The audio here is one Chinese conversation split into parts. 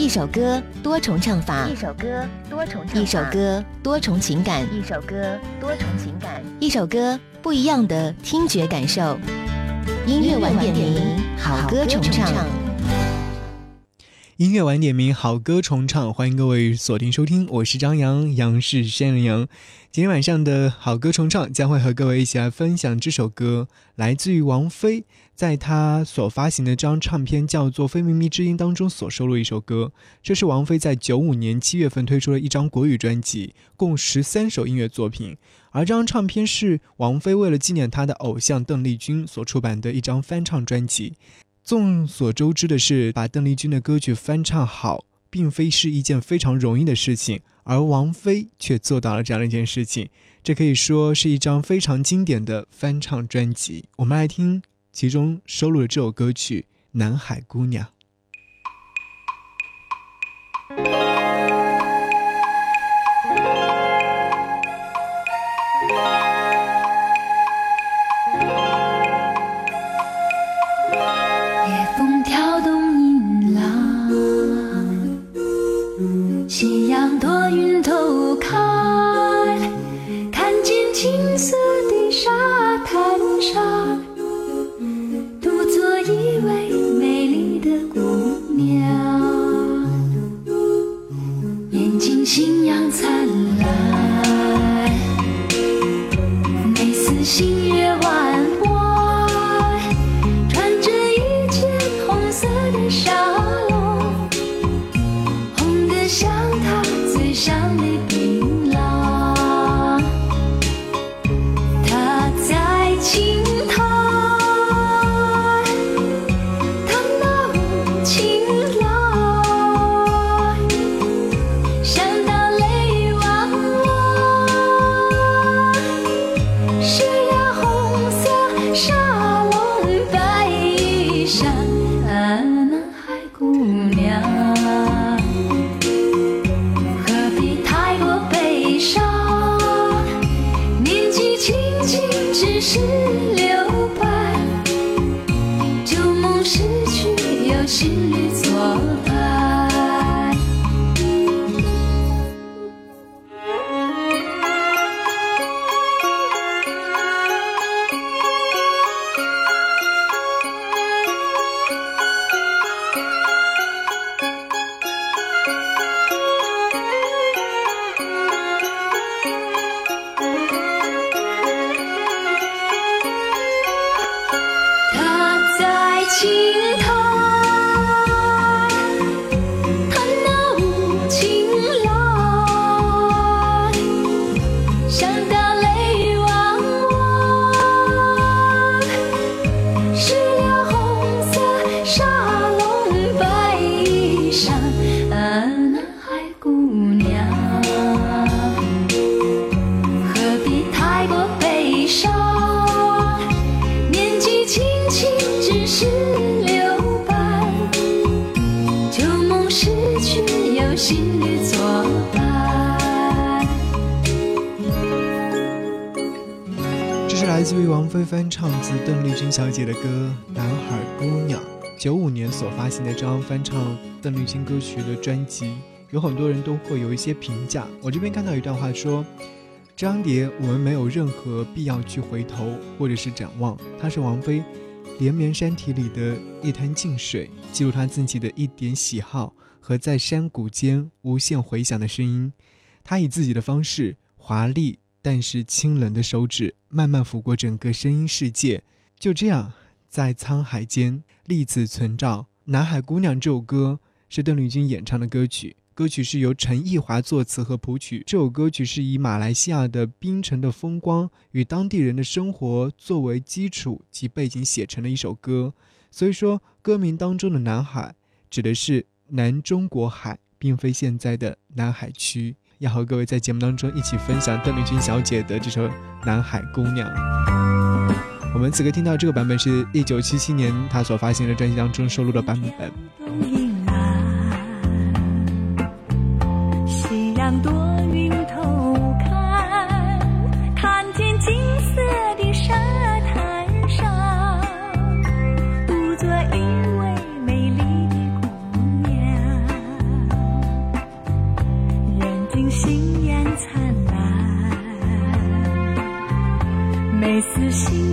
一首歌多重唱法，一首歌多重唱法，一首歌多重情感，一首歌多重情感，一首歌不一样的听觉感受。音乐晚点名，好歌重唱。音乐晚点名，好歌重唱，欢迎各位锁定收听，我是张扬，杨是山羊羊。今天晚上的好歌重唱将会和各位一起来分享这首歌，来自于王菲，在她所发行的这张唱片叫做《非秘密之音》当中所收录一首歌。这是王菲在九五年七月份推出的一张国语专辑，共十三首音乐作品。而这张唱片是王菲为了纪念她的偶像邓丽君所出版的一张翻唱专辑。众所周知的是，把邓丽君的歌曲翻唱好，并非是一件非常容易的事情，而王菲却做到了这样的一件事情。这可以说是一张非常经典的翻唱专辑。我们来听其中收录的这首歌曲《南海姑娘》。色的沙滩上独坐一位美丽的姑娘眼睛星样灿烂每次心月情。是来自于王菲翻唱自邓丽君小姐的歌《南海姑娘》，九五年所发行的张翻唱邓丽君歌曲的专辑，有很多人都会有一些评价。我这边看到一段话说：“张碟我们没有任何必要去回头或者是展望，它是王菲连绵山体里的一滩静水，记录她自己的一点喜好和在山谷间无限回响的声音。她以自己的方式华丽。”但是清冷的手指慢慢抚过整个声音世界，就这样在沧海间粒子存照。《南海姑娘》这首歌是邓丽君演唱的歌曲，歌曲是由陈奕华作词和谱曲。这首歌曲是以马来西亚的槟城的风光与当地人的生活作为基础及背景写成的一首歌。所以说，歌名当中的“南海”指的是南中国海，并非现在的南海区。要和各位在节目当中一起分享邓丽君小姐的这首《南海姑娘》。我们此刻听到这个版本是一九七七年她所发行的专辑当中收录的版本。颗心。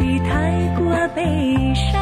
别太过悲伤。